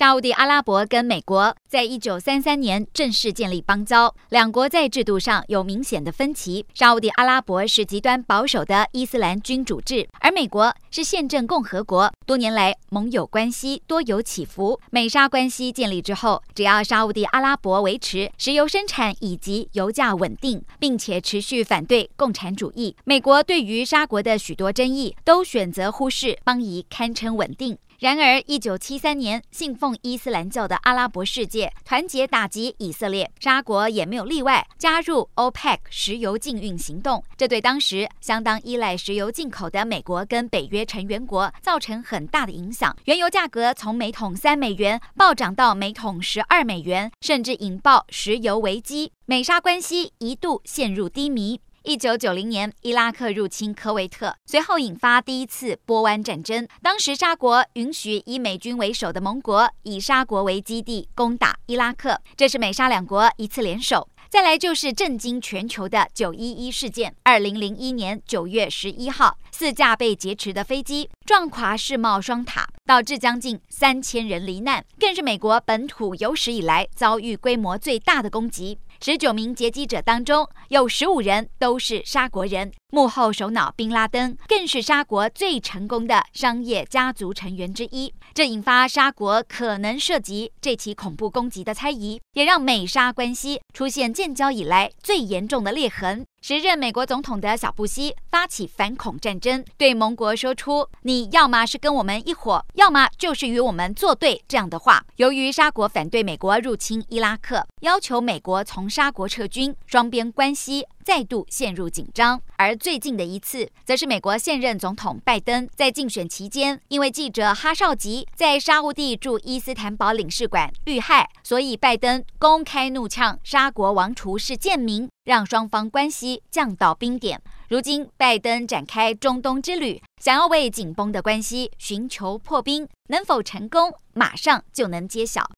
沙乌地阿拉伯跟美国在一九三三年正式建立邦交，两国在制度上有明显的分歧。沙乌地阿拉伯是极端保守的伊斯兰君主制，而美国是宪政共和国。多年来盟友关系多有起伏。美沙关系建立之后，只要沙乌地阿拉伯维持石油生产以及油价稳定，并且持续反对共产主义，美国对于沙国的许多争议都选择忽视，邦谊堪称稳定。然而，一九七三年，信奉伊斯兰教的阿拉伯世界团结打击以色列，沙国也没有例外，加入 OPEC 石油禁运行动。这对当时相当依赖石油进口的美国跟北约成员国造成很大的影响。原油价格从每桶三美元暴涨到每桶十二美元，甚至引爆石油危机，美沙关系一度陷入低迷。一九九零年，伊拉克入侵科威特，随后引发第一次波湾战争。当时沙国允许以美军为首的盟国以沙国为基地攻打伊拉克，这是美沙两国一次联手。再来就是震惊全球的九一一事件。二零零一年九月十一号，四架被劫持的飞机撞垮世贸双塔，导致将近三千人罹难，更是美国本土有史以来遭遇规模最大的攻击。十九名劫机者当中，有十五人都是沙国人。幕后首脑宾拉登更是沙国最成功的商业家族成员之一。这引发沙国可能涉及这起恐怖攻击的猜疑，也让美沙关系出现建交以来最严重的裂痕。时任美国总统的小布希发起反恐战争，对盟国说出“你要么是跟我们一伙，要么就是与我们作对”这样的话。由于沙国反对美国入侵伊拉克，要求美国从沙国撤军，双边关系再度陷入紧张。而最近的一次，则是美国现任总统拜登在竞选期间，因为记者哈绍吉在沙乌地驻伊斯坦堡领事馆遇害，所以拜登公开怒呛沙国王储是贱民。让双方关系降到冰点。如今，拜登展开中东之旅，想要为紧绷的关系寻求破冰，能否成功，马上就能揭晓。